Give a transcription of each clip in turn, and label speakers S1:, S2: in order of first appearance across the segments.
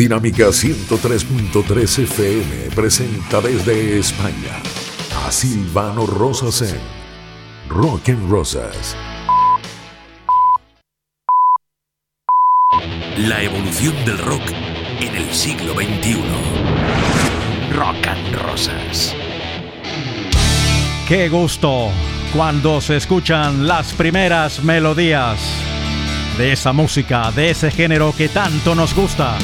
S1: Dinámica 103.3 FM presenta desde España a Silvano Rosas en Rock and Rosas.
S2: La evolución del rock en el siglo XXI. Rock and Rosas.
S3: Qué gusto cuando se escuchan las primeras melodías de esa música, de ese género que tanto nos gusta.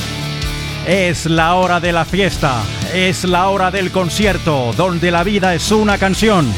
S3: Es la hora de la fiesta, es la hora del concierto, donde la vida es una canción.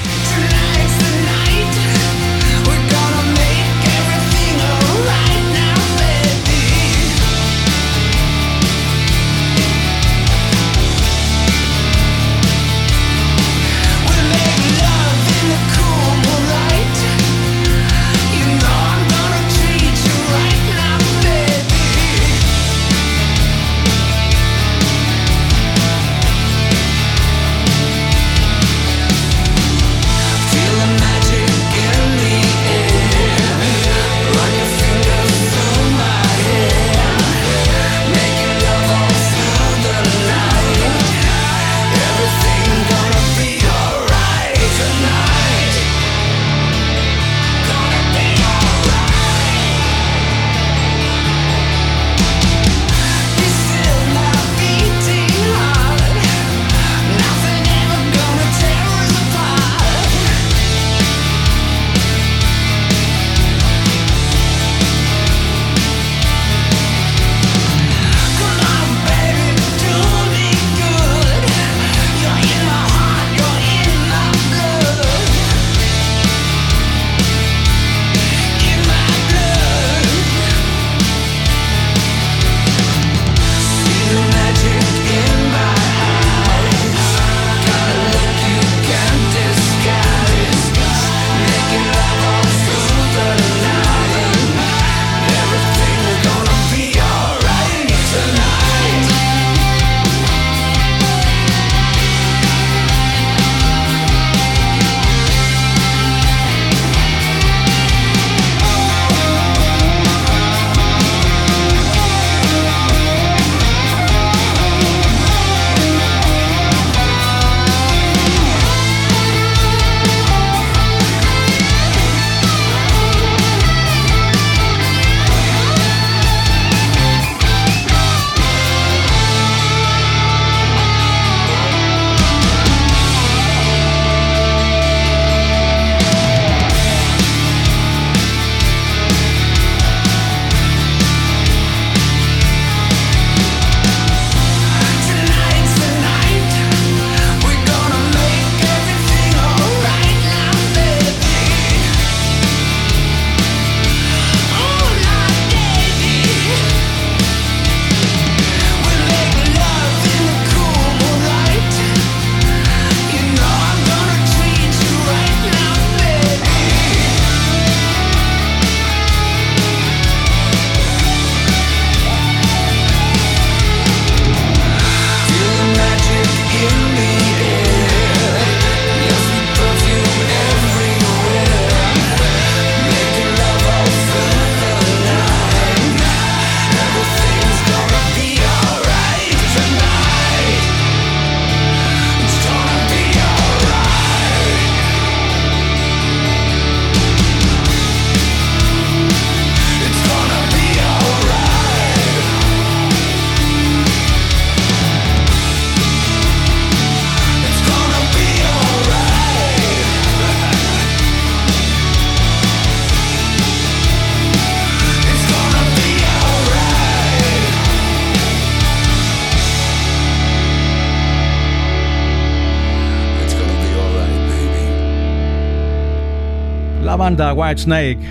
S3: Banda Whitesnake,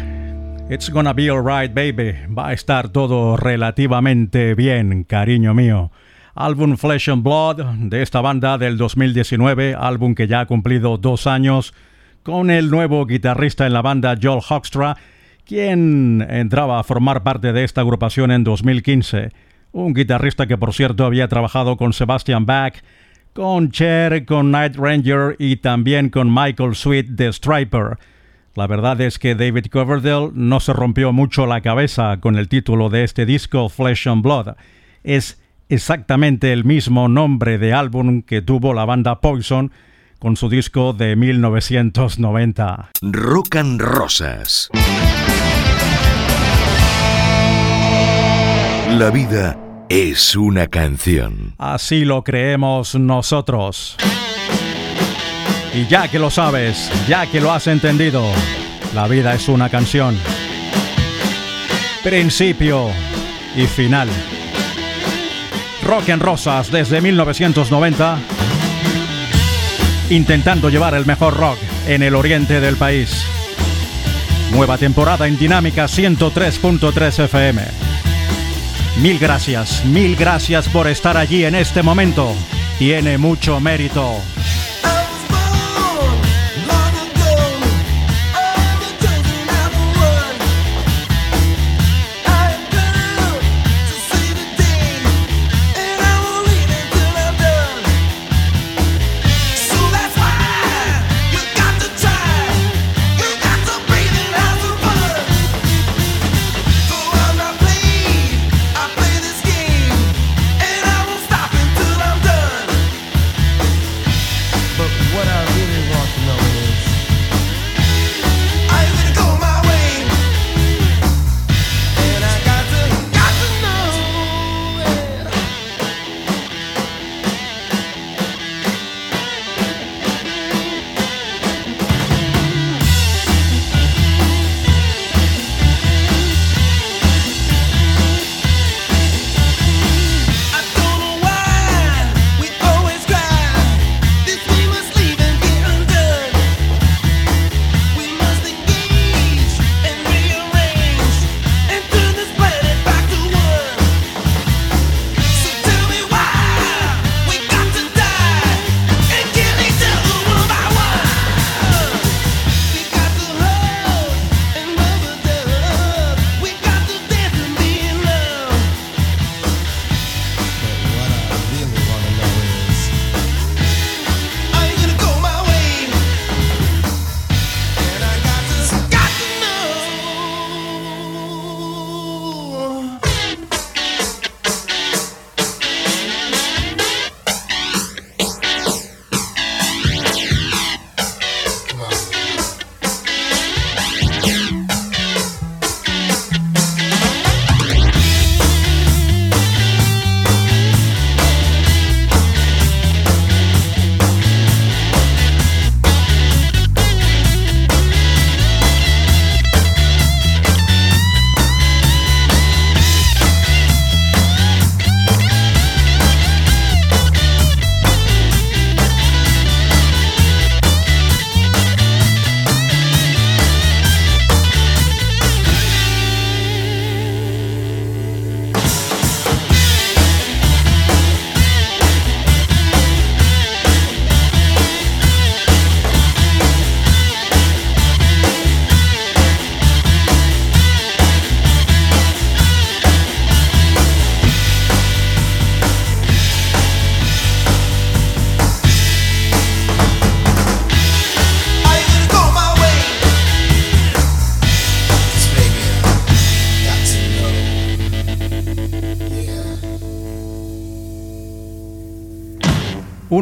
S3: It's Gonna Be Alright Baby, va a estar todo relativamente bien, cariño mío. Álbum Flesh and Blood de esta banda del 2019, álbum que ya ha cumplido dos años, con el nuevo guitarrista en la banda Joel Hoekstra, quien entraba a formar parte de esta agrupación en 2015. Un guitarrista que por cierto había trabajado con Sebastian Bach, con Cher, con Night Ranger y también con Michael Sweet de Striper. La verdad es que David Coverdale no se rompió mucho la cabeza con el título de este disco Flesh and Blood. Es exactamente el mismo nombre de álbum que tuvo la banda Poison con su disco de 1990.
S2: Rock and Rosas. La vida es una canción.
S3: Así lo creemos nosotros. Y ya que lo sabes, ya que lo has entendido, la vida es una canción. Principio y final. Rock en Rosas desde 1990, intentando llevar el mejor rock en el oriente del país. Nueva temporada en Dinámica 103.3 FM. Mil gracias, mil gracias por estar allí en este momento. Tiene mucho mérito.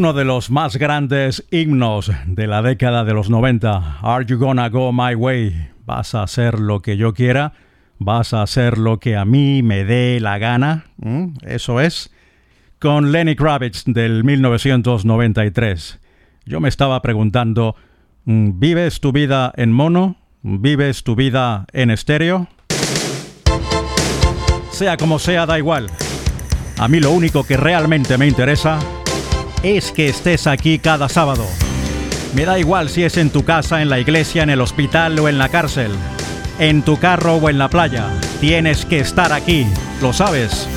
S3: Uno de los más grandes himnos de la década de los 90. Are you gonna go my way? ¿Vas a hacer lo que yo quiera? ¿Vas a hacer lo que a mí me dé la gana? ¿Mm? Eso es. Con Lenny Kravitz del 1993. Yo me estaba preguntando, mm, ¿vives tu vida en mono? ¿Vives tu vida en estéreo? Sea como sea, da igual. A mí lo único que realmente me interesa es que estés aquí cada sábado. Me da igual si es en tu casa, en la iglesia, en el hospital o en la cárcel, en tu carro o en la playa. Tienes que estar aquí, lo sabes.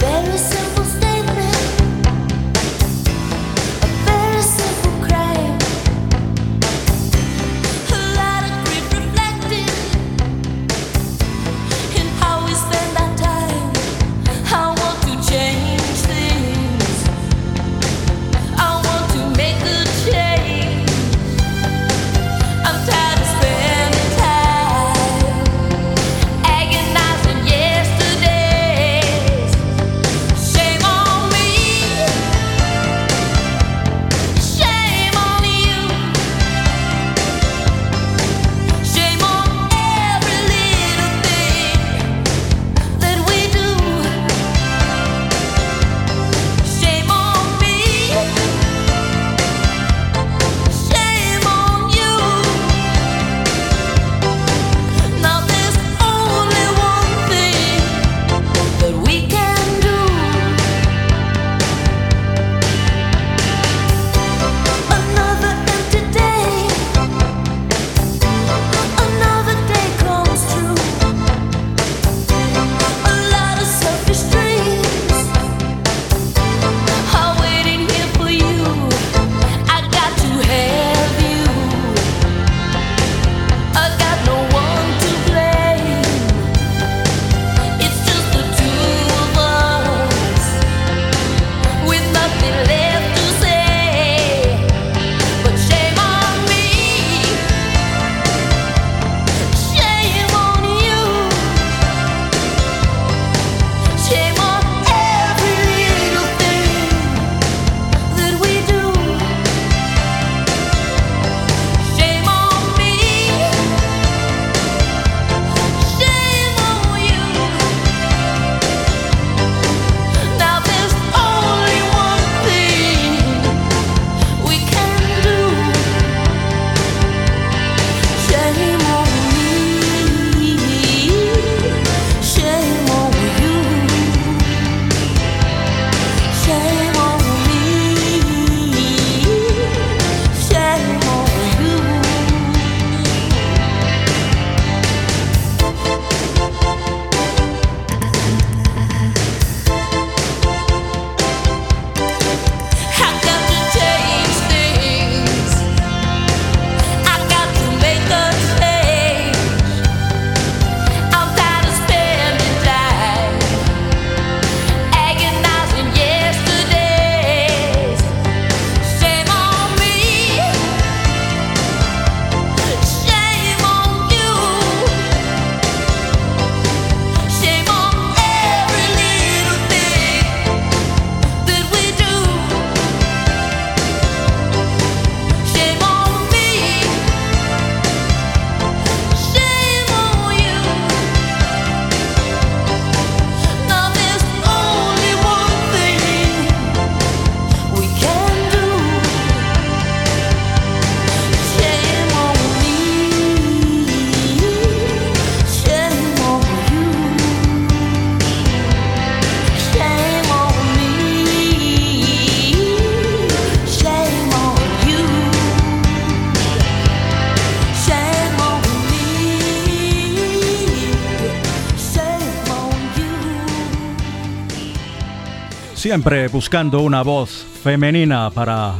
S3: Siempre buscando una voz femenina para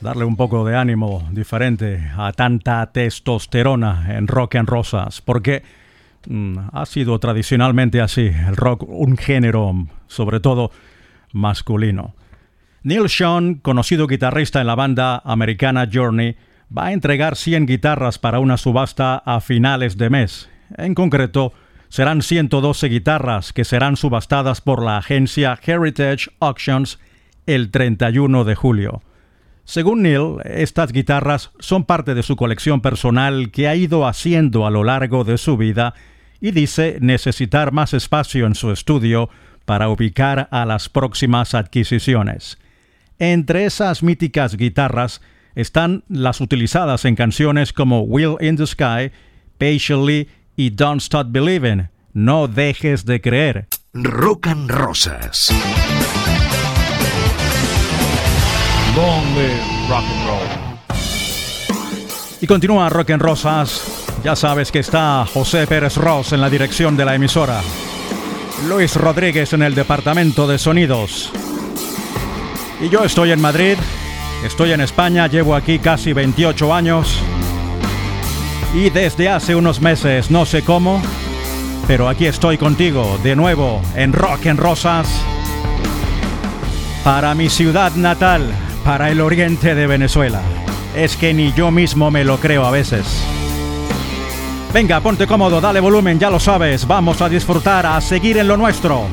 S3: darle un poco de ánimo diferente a tanta testosterona en rock and rosas, porque mm, ha sido tradicionalmente así, el rock un género sobre todo masculino. Neil Sean, conocido guitarrista en la banda americana Journey, va a entregar 100 guitarras para una subasta a finales de mes. En concreto, serán 112 guitarras que serán subastadas por la agencia Heritage Auctions el 31 de julio. Según Neil, estas guitarras son parte de su colección personal que ha ido haciendo a lo largo de su vida y dice necesitar más espacio en su estudio para ubicar a las próximas adquisiciones. Entre esas míticas guitarras están las utilizadas en canciones como Will in the Sky, Patiently y Don't Stop Believing. No dejes de creer.
S2: Rock and Rosas.
S3: Long rock and roll. Y continúa Rock and Rosas. Ya sabes que está José Pérez Ross en la dirección de la emisora. Luis Rodríguez en el departamento de sonidos. Y yo estoy en Madrid Estoy en España, llevo aquí casi 28 años y desde hace unos meses, no sé cómo, pero aquí estoy contigo de nuevo en Rock en Rosas para mi ciudad natal, para el oriente de Venezuela. Es que ni yo mismo me lo creo a veces. Venga, ponte cómodo, dale volumen, ya lo sabes, vamos a disfrutar, a seguir en lo nuestro.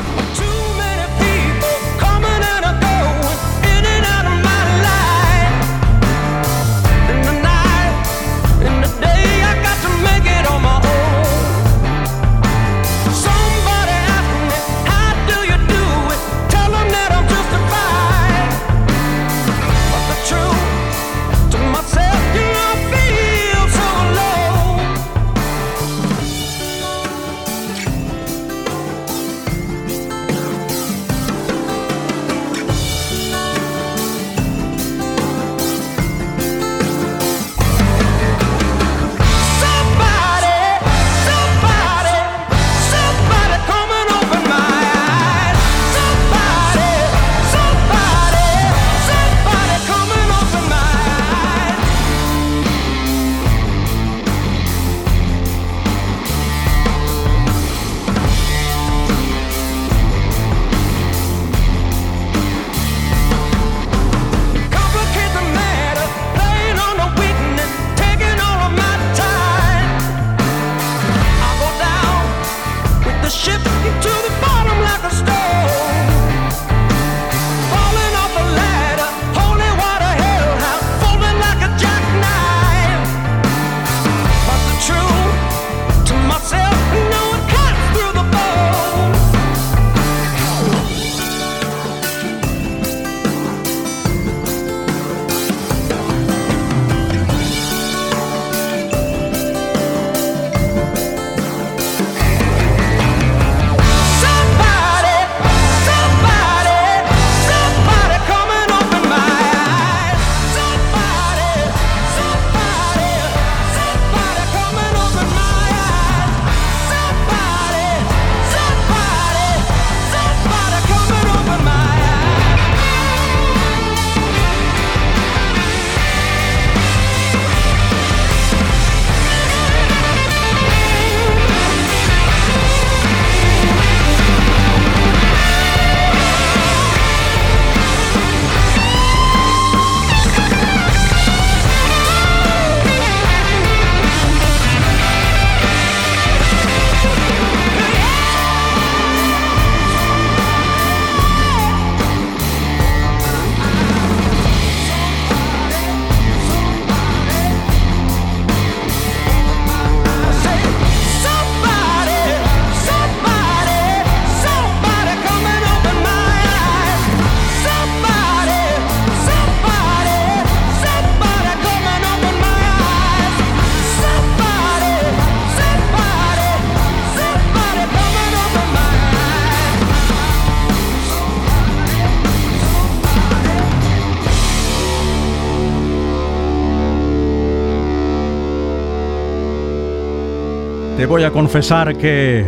S3: Voy a confesar que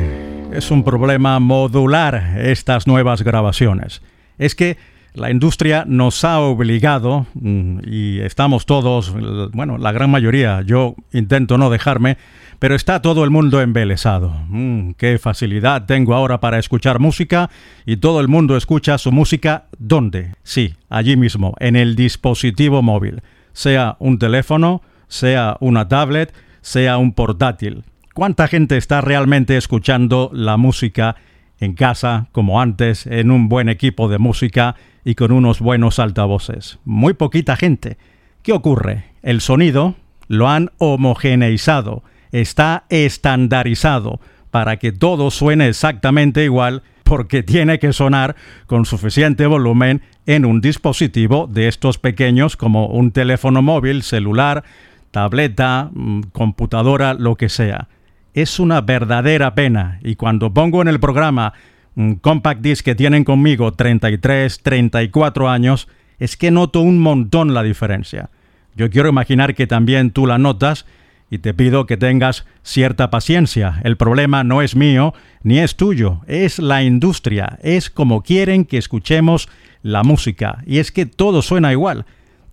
S3: es un problema modular estas nuevas grabaciones. Es que la industria nos ha obligado, mm, y estamos todos, bueno, la gran mayoría, yo intento no dejarme, pero está todo el mundo embelesado. Mm, qué facilidad tengo ahora para escuchar música y todo el mundo escucha su música ¿dónde? Sí, allí mismo, en el dispositivo móvil, sea un teléfono, sea una tablet, sea un portátil. ¿Cuánta gente está realmente escuchando la música en casa, como antes, en un buen equipo de música y con unos buenos altavoces? Muy poquita gente. ¿Qué ocurre? El sonido lo han homogeneizado, está estandarizado para que todo suene exactamente igual porque tiene que sonar con suficiente volumen en un dispositivo de estos pequeños como un teléfono móvil, celular, tableta, mm, computadora, lo que sea. Es una verdadera pena y cuando pongo en el programa un compact disc que tienen conmigo 33, 34 años, es que noto un montón la diferencia. Yo quiero imaginar que también tú la notas y te pido que tengas cierta paciencia. El problema no es mío ni es tuyo, es la industria, es como quieren que escuchemos la música. Y es que todo suena igual,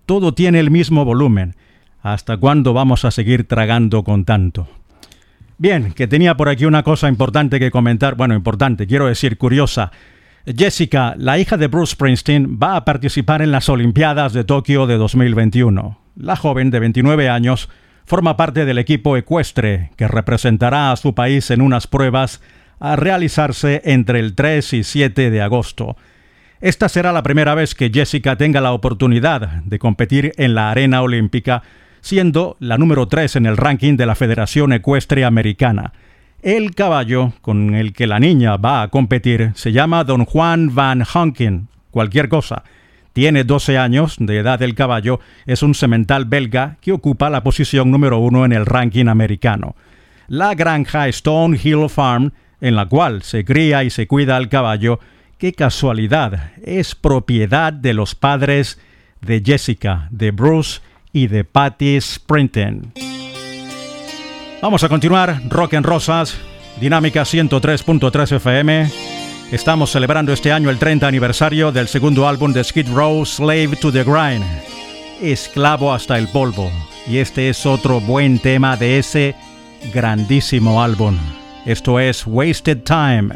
S3: todo tiene el mismo volumen. ¿Hasta cuándo vamos a seguir tragando con tanto? Bien, que tenía por aquí una cosa importante que comentar, bueno, importante, quiero decir, curiosa. Jessica, la hija de Bruce Springsteen, va a participar en las Olimpiadas de Tokio de 2021. La joven de 29 años forma parte del equipo ecuestre que representará a su país en unas pruebas a realizarse entre el 3 y 7 de agosto. Esta será la primera vez que Jessica tenga la oportunidad de competir en la arena olímpica siendo la número 3 en el ranking de la Federación Ecuestre Americana. El caballo con el que la niña va a competir se llama Don Juan Van Honken, cualquier cosa. Tiene 12 años de edad el caballo, es un semental belga que ocupa la posición número uno en el ranking americano. La granja Stone Hill Farm, en la cual se cría y se cuida al caballo, qué casualidad, es propiedad de los padres de Jessica, de Bruce y de Patty Sprinten. Vamos a continuar, Rock en Rosas, Dinámica 103.3 FM. Estamos celebrando este año el 30 aniversario del segundo álbum de Skid Row, Slave to the Grind, Esclavo hasta el polvo. Y este es otro buen tema de ese grandísimo álbum. Esto es Wasted Time.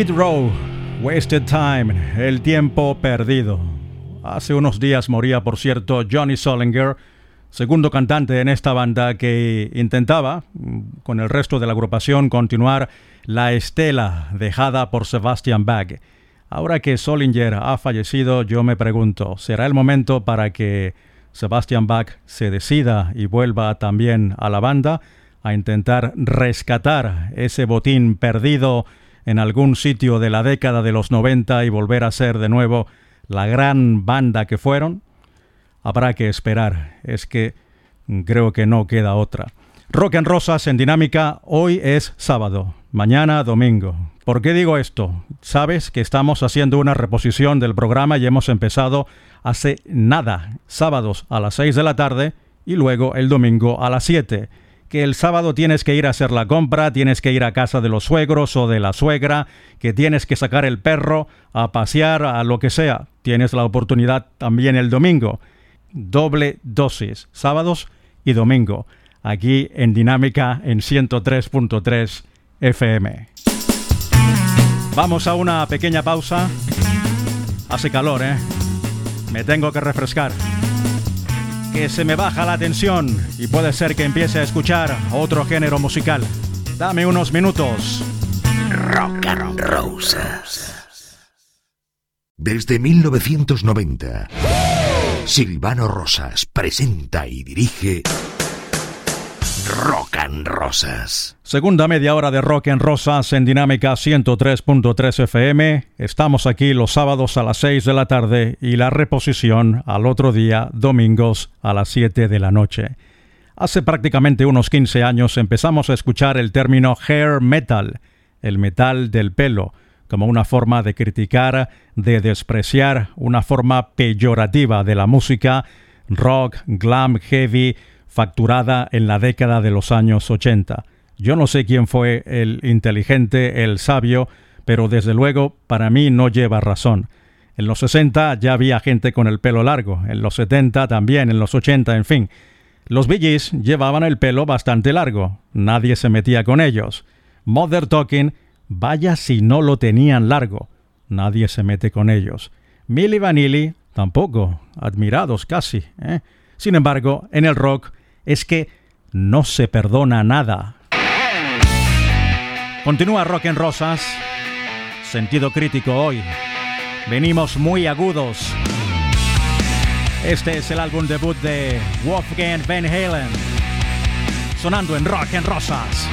S3: Skid Row, Wasted Time, el tiempo perdido. Hace unos días moría, por cierto, Johnny Solinger, segundo cantante en esta banda que intentaba, con el resto de la agrupación, continuar la estela dejada por Sebastian Bach. Ahora que Solinger ha fallecido, yo me pregunto, ¿será el momento para que Sebastian Bach se decida y vuelva también a la banda a intentar rescatar ese botín perdido en algún sitio de la década de los 90 y volver a ser de nuevo la gran banda que fueron? Habrá que esperar, es que creo que no queda otra. Rock en Rosas en Dinámica, hoy es sábado, mañana domingo. ¿Por qué digo esto? Sabes que estamos haciendo una reposición del programa y hemos empezado hace nada, sábados a las 6 de la tarde y luego el domingo a las 7. Que el sábado tienes que ir a hacer la compra, tienes que ir a casa de los suegros o de la suegra, que tienes que sacar el perro a pasear, a lo que sea. Tienes la oportunidad también el domingo. Doble dosis, sábados y domingo aquí en Dinámica en 103.3 FM. Vamos a una pequeña pausa. Hace calor, ¿eh? Me tengo que refrescar. Que se me baja la tensión y puede ser que empiece a escuchar otro género musical. Dame unos minutos.
S2: Rock and Roses. Desde 1990, Silvano Rosas presenta y dirige Rock and Rosas.
S3: Segunda media hora de Rock and Rosas en Dinámica 103.3 FM. Estamos aquí los sábados a las 6 de la tarde y la reposición al otro día, domingos a las 7 de la noche. Hace prácticamente unos 15 años empezamos a escuchar el término hair metal, el metal del pelo, como una forma de criticar, de despreciar, una forma peyorativa de la música rock, glam, heavy, facturada en la década de los años 80. Yo no sé quién fue el inteligente, el sabio, pero desde luego para mí no lleva razón. En los 60 ya había gente con el pelo largo, en los 70 también, en los 80, en fin. Los Billys llevaban el pelo bastante largo, nadie se metía con ellos. Mother Talking, vaya si no lo tenían largo, nadie se mete con ellos. Milli Vanilli, tampoco, admirados casi. ¿eh? Sin embargo, en el rock es que no se perdona nada. Continúa Rock en Rosas. Sentido crítico hoy. Venimos muy agudos. Este es el álbum debut de Wolfgang Van Halen. Sonando en Rock en Rosas.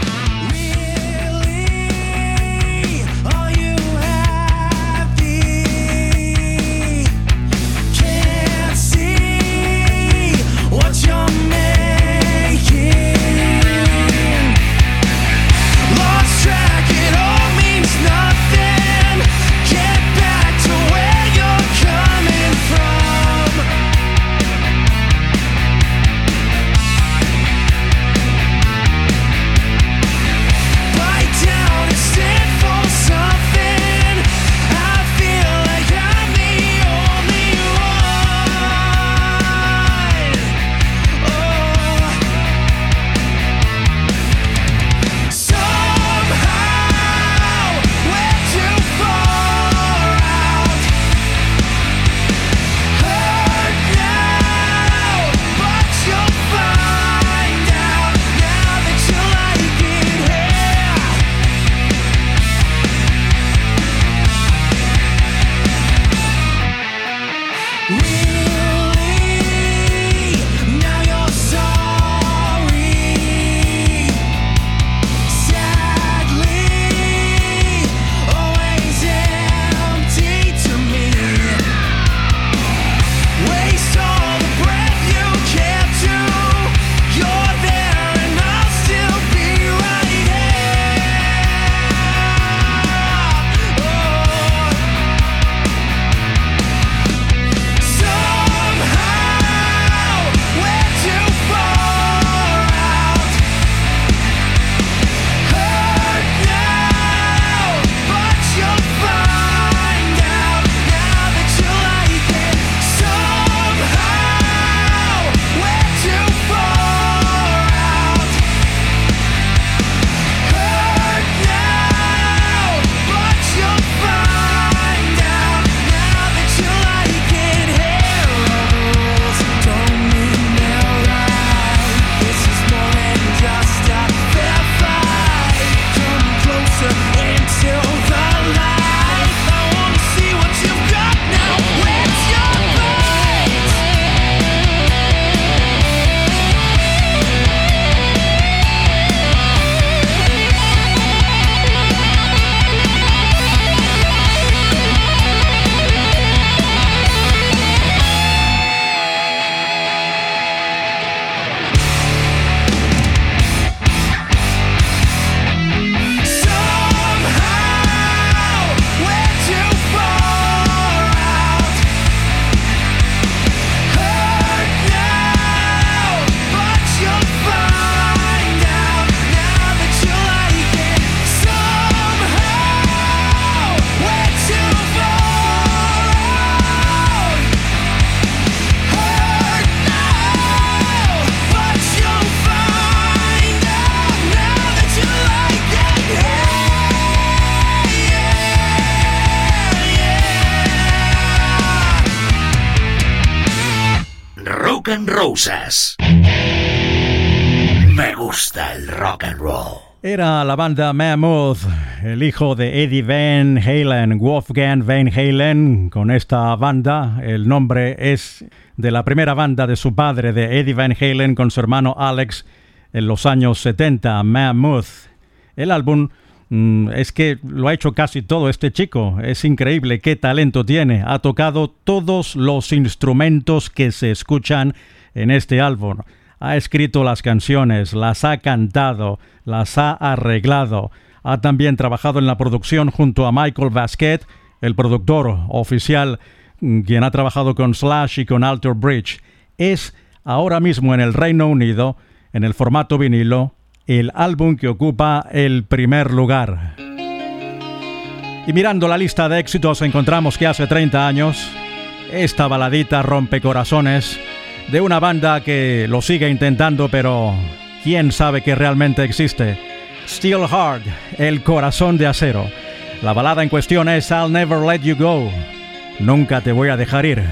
S2: Me gusta el rock and roll.
S3: Era la banda Mammoth, el hijo de Eddie Van Halen, Wolfgang Van Halen. Con esta banda, el nombre es de la primera banda de su padre, de Eddie Van Halen, con su hermano Alex en los años 70, Mammoth. El álbum mm, es que lo ha hecho casi todo este chico. Es increíble qué talento tiene. Ha tocado todos los instrumentos que se escuchan en este álbum. Ha escrito las canciones, las ha cantado, las ha arreglado. Ha también trabajado en la producción junto a Michael Vasquet, el productor oficial, mm, quien ha trabajado con Slash y con Alter Bridge. Es ahora mismo en el Reino Unido, en el formato vinilo, el álbum que ocupa el primer lugar. Y mirando la lista de éxitos encontramos que hace 30 años, esta baladita rompe corazones de una banda que lo sigue intentando, pero quién sabe que realmente existe. Steel Hard, el corazón de acero. La balada en cuestión es I'll Never Let You Go. Nunca te voy a dejar ir.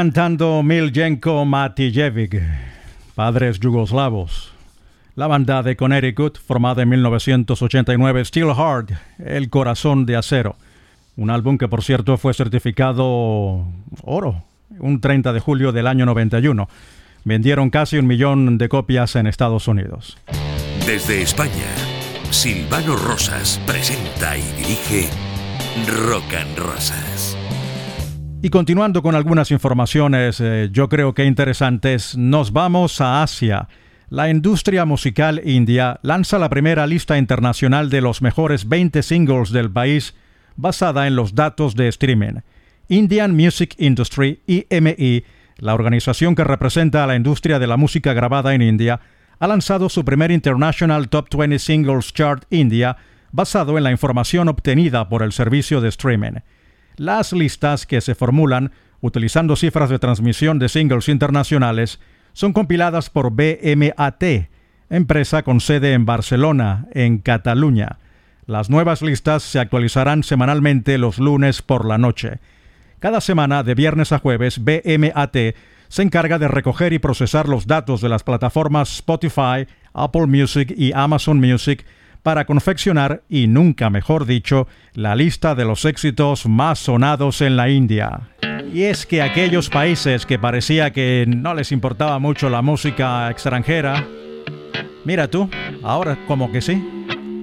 S3: Cantando Miljenko Matijevic, padres yugoslavos. La banda de Connecticut, formada en 1989, Steel Heart, El Corazón de Acero. Un álbum que, por cierto, fue certificado oro un 30 de julio del año 91. Vendieron casi un millón de copias en Estados Unidos.
S2: Desde España, Silvano Rosas presenta y dirige Rock Rosas.
S3: Y continuando con algunas informaciones, eh, yo creo que interesantes, nos vamos a Asia. La industria musical india lanza la primera lista internacional de los mejores 20 singles del país basada en los datos de streaming. Indian Music Industry, IMI, la organización que representa a la industria de la música grabada en India, ha lanzado su primer International Top 20 Singles Chart India basado en la información obtenida por el servicio de streaming. Las listas que se formulan utilizando cifras de transmisión de singles internacionales son compiladas por BMAT, empresa con sede en Barcelona, en Cataluña. Las nuevas listas se actualizarán semanalmente los lunes por la noche. Cada semana, de viernes a jueves, BMAT se encarga de recoger y procesar los datos de las plataformas Spotify, Apple Music y Amazon Music para confeccionar, y nunca mejor dicho, la lista de los éxitos más sonados en la India. Y es que aquellos países que parecía que no les importaba mucho la música extranjera, mira tú, ahora como que sí.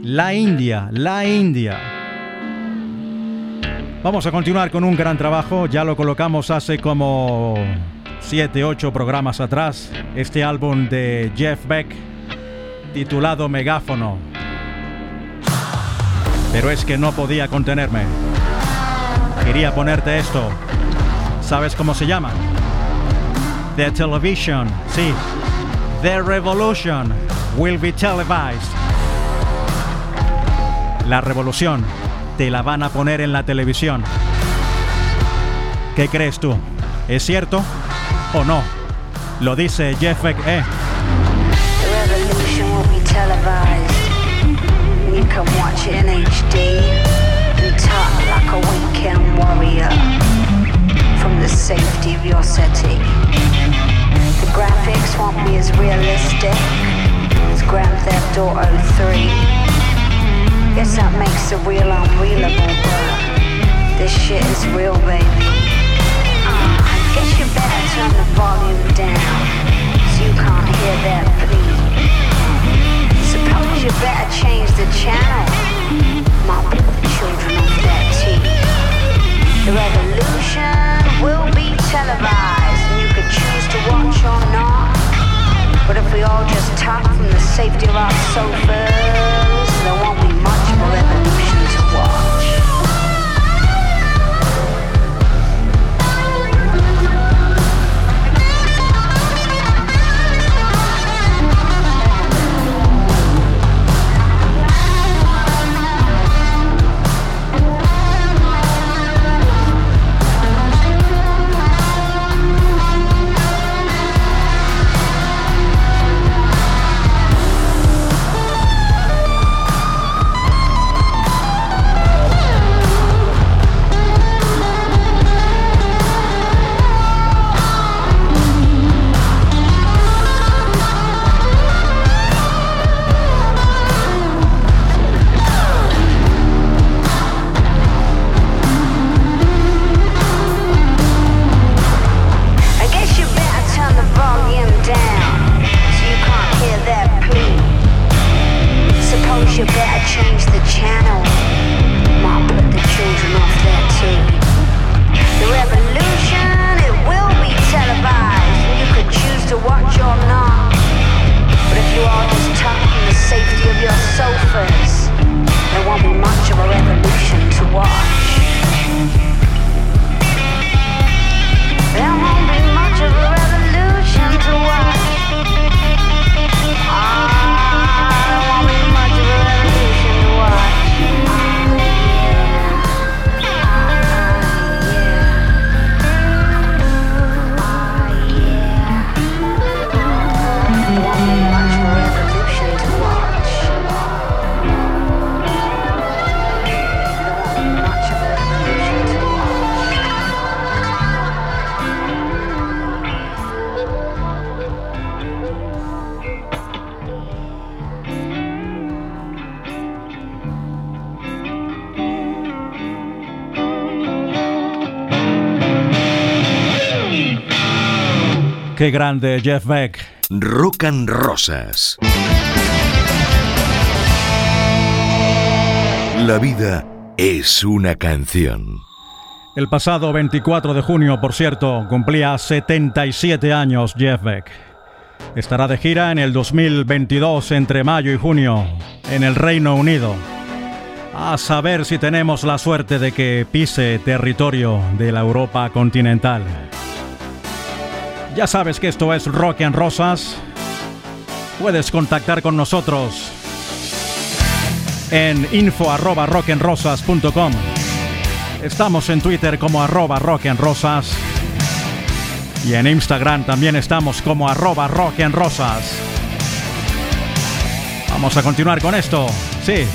S3: La India, la India. Vamos a continuar con un gran trabajo, ya lo colocamos hace como 7, 8 programas atrás, este álbum de Jeff Beck titulado Megáfono. Pero es que no podía contenerme. Quería ponerte esto. ¿Sabes cómo se llama? The Television, sí. The Revolution will be televised. La revolución te la van a poner en la televisión. ¿Qué crees tú? ¿Es cierto o no? Lo dice Jeff Beck,
S4: televised. Can watch it in HD and talk like a weekend warrior from the safety of your city. The graphics won't be as realistic as Grand Theft Auto 3. Guess that makes the real unrealable, but this shit is real, baby. Uh, I guess you better turn the volume down so you can't hear that beat. You better change the channel. My children tea. The revolution will be televised, and you choose to watch or not. But if we all just talk from the safety of our sofas, there won't be much revolution to watch.
S3: Qué grande Jeff Beck.
S2: Rock and Rosas. La vida es una canción.
S3: El pasado 24 de junio, por cierto, cumplía 77 años Jeff Beck. Estará de gira en el 2022 entre mayo y junio en el Reino Unido. A saber si tenemos la suerte de que pise territorio de la Europa continental. Ya sabes que esto es Rock and Rosas. Puedes contactar con nosotros en info arroba. Estamos en Twitter como arroba rockandrosas. Y en Instagram también estamos como arroba rockandrosas. Vamos a continuar con esto. Sí,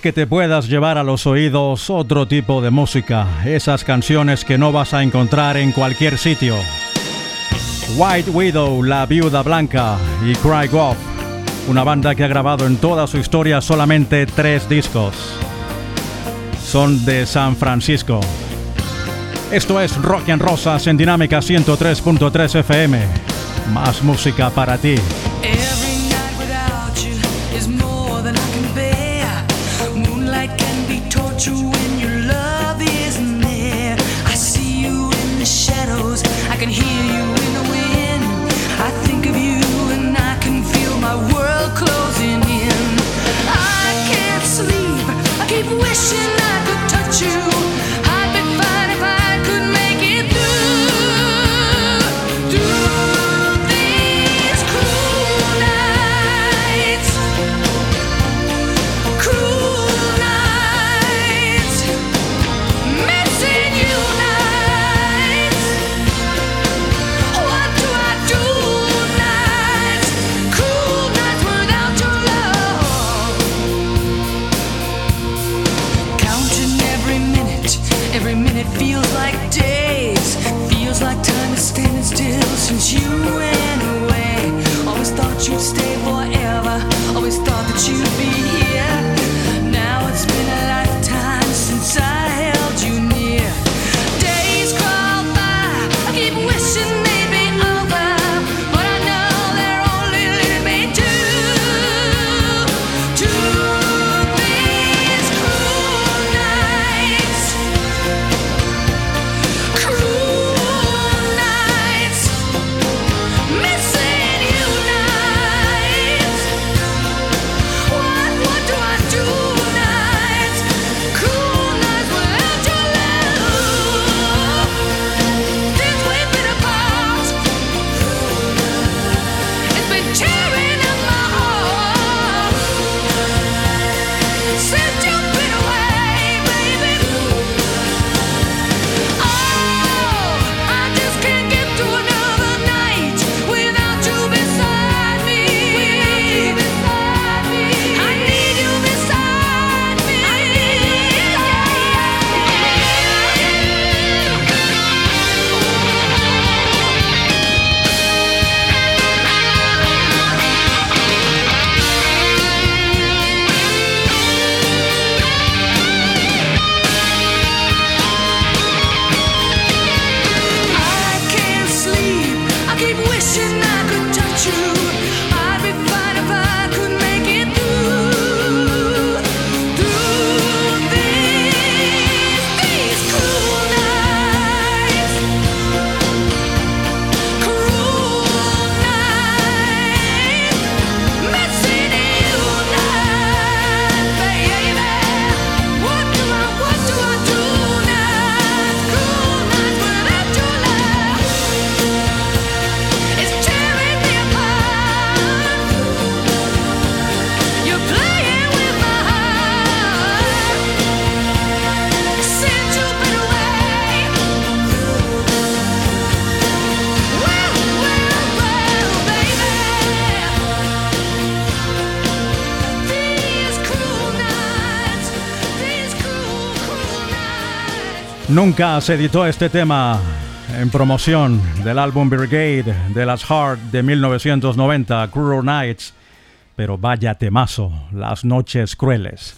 S5: que te puedas llevar a los oídos otro tipo de música, esas canciones que no vas a encontrar en cualquier sitio. White Widow, La Viuda Blanca y Cry Goff, una banda que ha grabado en toda su historia solamente tres discos. Son de San Francisco. Esto es Rock and Rosas en Dinámica 103.3 FM. Más música para ti. Nunca se editó este tema en promoción del álbum Brigade de las Heart de 1990, Cruel Nights, pero vaya temazo, Las Noches Crueles.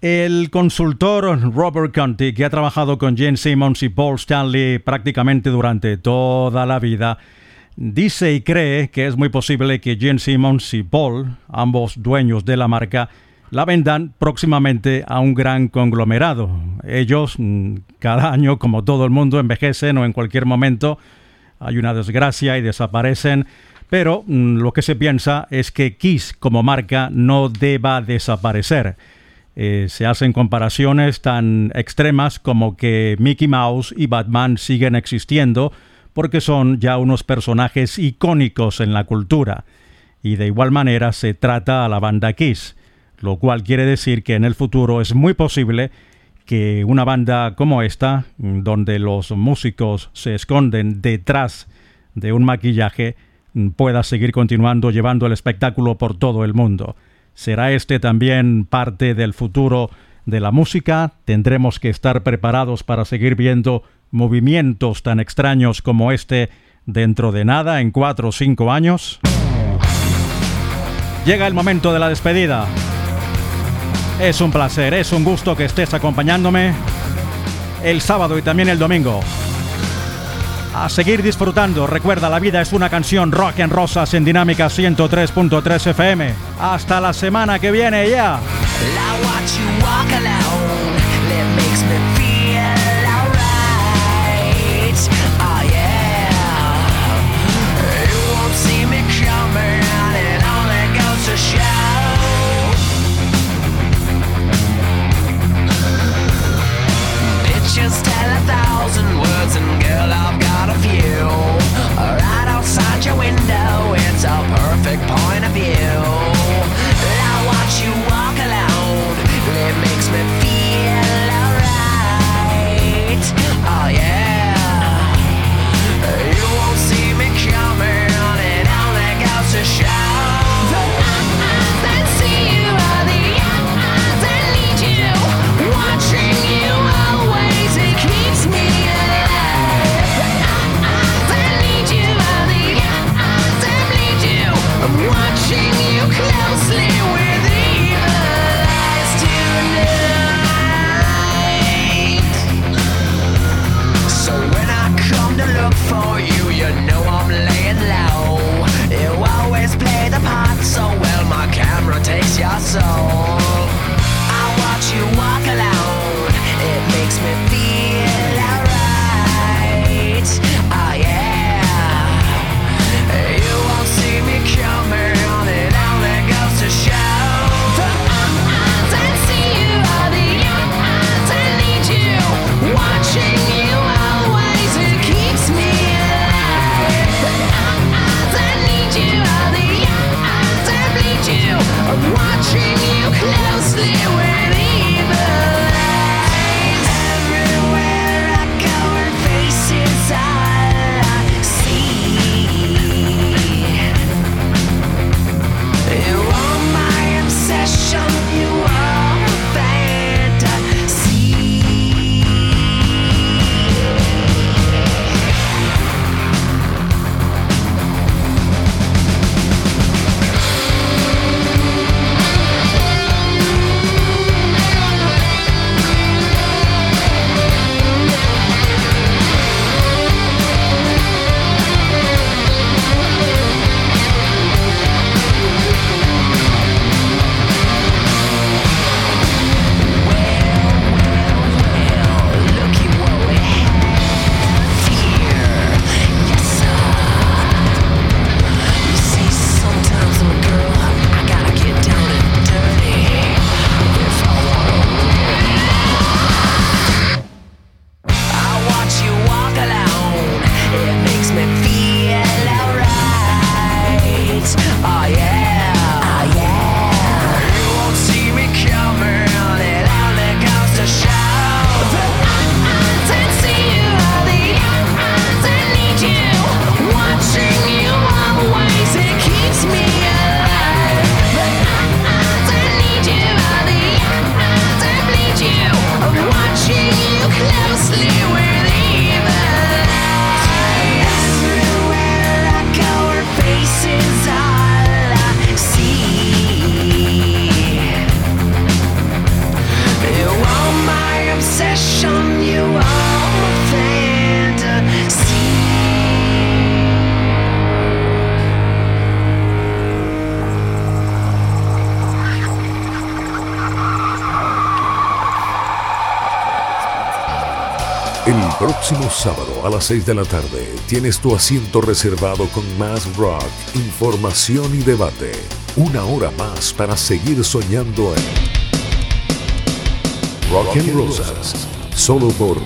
S5: El consultor Robert Conti, que ha trabajado con Gene Simmons y Paul Stanley prácticamente durante toda la vida, dice y cree que es muy posible que Gene Simmons y Paul, ambos dueños de la marca, la vendan próximamente a un gran conglomerado. Ellos mm, cada año, como todo el mundo, envejecen o en cualquier momento hay una desgracia y desaparecen, pero mm, lo que se piensa es que Kiss como marca no deba desaparecer. Eh, se hacen comparaciones tan extremas como que Mickey Mouse y Batman siguen existiendo porque son ya unos personajes icónicos en la cultura. Y de igual manera se trata a la banda Kiss lo cual quiere decir que en el futuro es muy posible que una banda como esta, donde los músicos se esconden detrás de un maquillaje, pueda seguir continuando llevando el espectáculo por todo el mundo.
S6: ¿Será este también parte del futuro de la música? ¿Tendremos que estar preparados para seguir viendo movimientos tan extraños como este dentro de nada, en cuatro o cinco años? Llega el momento de la despedida. Es un placer, es un gusto que estés acompañándome el sábado y también el domingo. A seguir disfrutando, recuerda, la vida es una canción rock en rosas en dinámica 103.3 FM. Hasta la semana que viene ya.
S1: 6 de la tarde tienes tu asiento reservado con más rock, información y debate. Una hora más para seguir soñando en Rock and Rosas, solo por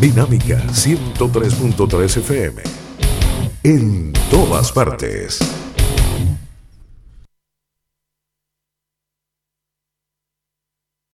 S1: Dinámica 103.3 FM. En todas partes.